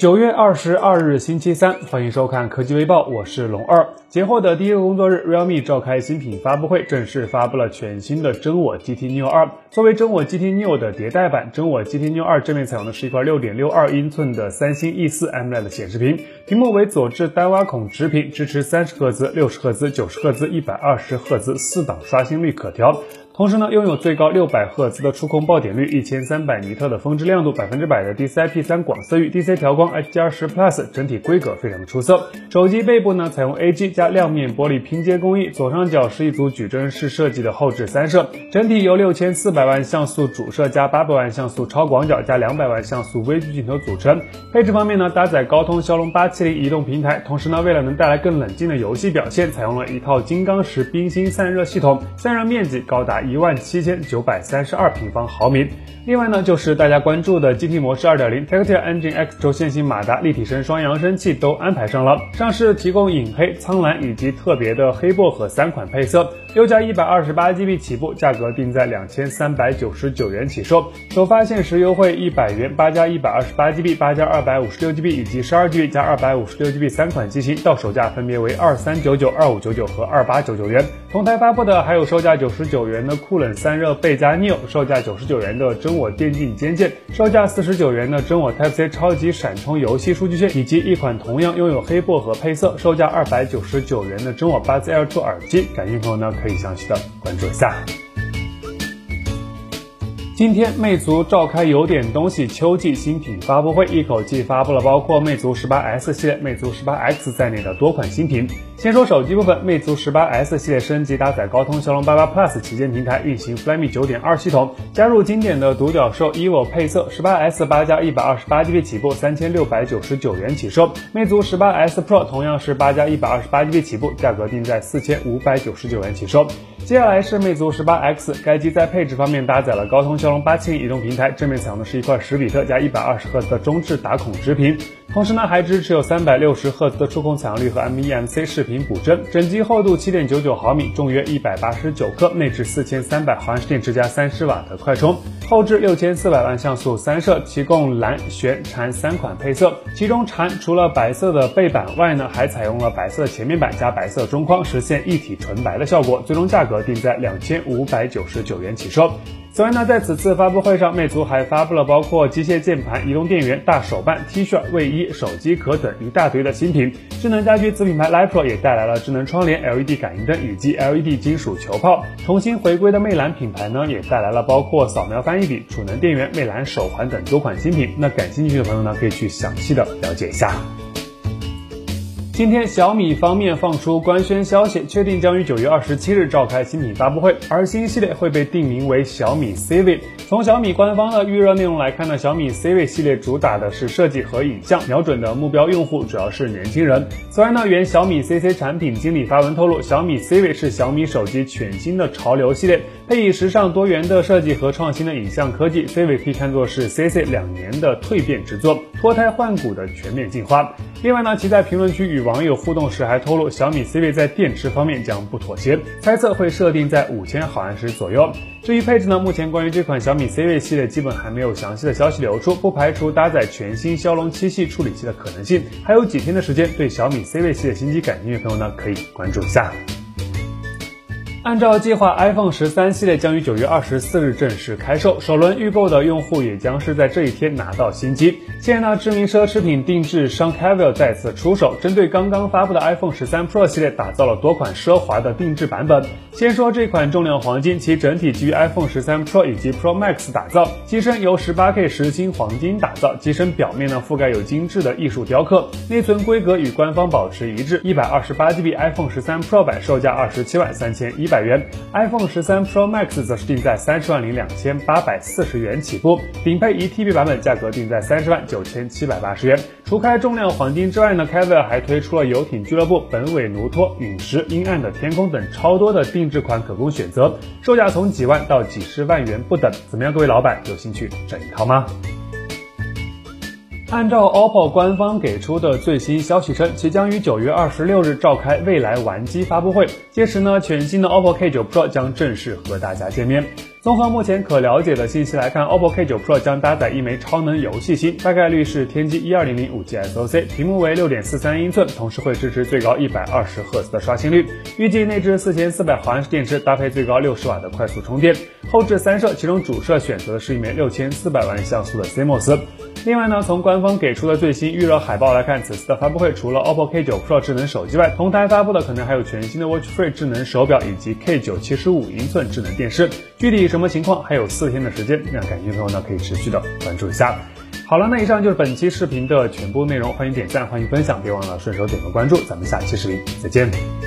九月二十二日星期三，欢迎收看科技微报，我是龙二。节后的第一个工作日，realme 召开新品发布会，正式发布了全新的真我 GT Neo 二。作为真我 GT Neo 的迭代版，真我 GT Neo 二正面采用的是一块六点六二英寸的三星 E 四 MLED 显示屏，屏幕为左置单挖孔直屏，支持三十赫兹、六十赫兹、九十赫兹、一百二十赫兹四档刷新率可调。同时呢，拥有最高六百赫兹的触控爆点率，一千三百尼特的峰值亮度，百分之百的 DCI-P 三广色域，DC 调光，HDR10 Plus，整体规格非常的出色。手机背部呢，采用 AG 加亮面玻璃拼接工艺，左上角是一组矩阵式设计的后置三摄，整体由六千四百万像素主摄加八百万像素超广角加两百万像素微距镜头组成。配置方面呢，搭载高通骁龙八七零移动平台，同时呢，为了能带来更冷静的游戏表现，采用了一套金刚石冰芯散热系统，散热面积高达一万七千九百三十二平方毫米。另外呢，就是大家关注的 GT 模式二点零 Tectile Engine X 轴线性马达立体声双扬声器都安排上了。上市提供影黑、苍蓝以及特别的黑薄荷三款配色，六加一百二十八 GB 起步，价格定在两千三百九十九元起售。首发限时优惠一百元，八加一百二十八 GB、八加二百五十六 GB 以及十二 GB 加二百五十六 GB 三款机型，到手价分别为二三九九、二五九九和二八九九元。同台发布的还有售价九十九元的酷冷散热倍加 Neo，售价九十九元的真我电竞肩键，售价四十九元的真我 Type C 超级闪充游戏数据线，以及一款同样拥有黑薄荷配色，售价二百九十九元的真我 Buds Air 2耳机。感兴趣的朋友呢，可以详细的关注一下。今天，魅族召开有点东西秋季新品发布会，一口气发布了包括魅族十八 S 系列、魅族十八 X 在内的多款新品。先说手机部分，魅族十八 S 系列升级搭载高通骁龙八八 Plus 旗舰平台，运行 Flyme 九点二系统，加入经典的独角兽 EVO 配色。十八 S 八加一百二十八 GB 起步，三千六百九十九元起售。魅族十八 S Pro 同样是八加一百二十八 GB 起步，价格定在四千五百九十九元起售。接下来是魅族十八 X，该机在配置方面搭载了高通骁龙八七零移动平台，正面采用的是一块十比特加一百二十赫兹的中置打孔直屏，同时呢还支持有三百六十赫兹的触控采样率和 MEMC 视频补帧。整机厚度七点九九毫米，重约一百八十九克，内置四千三百毫安时电池加三十瓦的快充，后置六千四百万像素三摄，提供蓝、玄、蝉三款配色。其中蝉除了白色的背板外呢，还采用了白色前面板加白色中框，实现一体纯白的效果。最终价格定在两千五百九十九元起售。此外呢，在此次发布会上，魅族还发布了包括机械键盘、移动电源、大手办、T 恤、卫衣、手机壳等一大堆的新品。智能家居子品牌 Lipro 也带来了智能窗帘、LED 感应灯以及 LED 金属球泡。重新回归的魅蓝品牌呢，也带来了包括扫描翻译笔、储能电源、魅蓝手环等多款新品。那感兴趣的朋友呢，可以去详细的了解一下。今天，小米方面放出官宣消息，确定将于九月二十七日召开新品发布会，而新系列会被定名为小米 Civi。从小米官方的预热内容来看呢，小米 Civi 系列主打的是设计和影像，瞄准的目标用户主要是年轻人。此外呢，原小米 CC 产品经理发文透露，小米 Civi 是小米手机全新的潮流系列，配以时尚多元的设计和创新的影像科技，Civi 可以看作是 CC 两年的蜕变之作，脱胎换骨的全面进化。另外呢，其在评论区与网友互动时还透露，小米 Civi 在电池方面将不妥协，猜测会设定在五千毫安时左右。至于配置呢，目前关于这款小米 Civi 系列基本还没有详细的消息流出，不排除搭载全新骁龙七系处理器的可能性。还有几天的时间，对小米 Civi 系列新机感兴趣的朋友呢，可以关注一下。按照计划，iPhone 十三系列将于九月二十四日正式开售，首轮预购的用户也将是在这一天拿到新机。现在呢，知名奢侈品定制商 Cavill 再次出手，针对刚刚发布的 iPhone 十三 Pro 系列，打造了多款奢华的定制版本。先说这款重量黄金，其整体基于 iPhone 十三 Pro 以及 Pro Max 打造，机身由十八 K 实心黄金打造，机身表面呢覆盖有精致的艺术雕刻，内存规格与官方保持一致，一百二十八 GB iPhone 十三 Pro 版售价二十七万三千一百元，iPhone 十三 Pro Max 则是定在三十万零两千八百四十元起步，顶配一 TB 版本价格定在三十万九千七百八十元。除开重量黄金之外呢 c a v i l 还推出了游艇俱乐部、本尾奴托、陨石、阴暗的天空等超多的定制款可供选择，售价从几万到几十万元不等。怎么样，各位老板有兴趣整一套吗？按照 OPPO 官方给出的最新消息称，其将于九月二十六日召开未来玩机发布会，届时呢，全新的 OPPO K9 Pro 将正式和大家见面。综合目前可了解的信息来看，OPPO K9 Pro 将搭载一枚超能游戏芯，大概率是天玑一二零零五 G SoC，屏幕为六点四三英寸，同时会支持最高一百二十赫兹的刷新率。预计内置四千四百毫安时电池，搭配最高六十瓦的快速充电。后置三摄，其中主摄选择的是一枚六千四百万像素的 CMOS。另外呢，从官方给出的最新预热海报来看，此次的发布会除了 OPPO K9 Pro 智能手机外，同台发布的可能还有全新的 Watch Free 智能手表以及 K9 七十五英寸智能电视。具体什么情况，还有四天的时间，让感兴趣的朋友呢可以持续的关注一下。好了，那以上就是本期视频的全部内容，欢迎点赞，欢迎分享，别忘了顺手点个关注，咱们下期视频再见。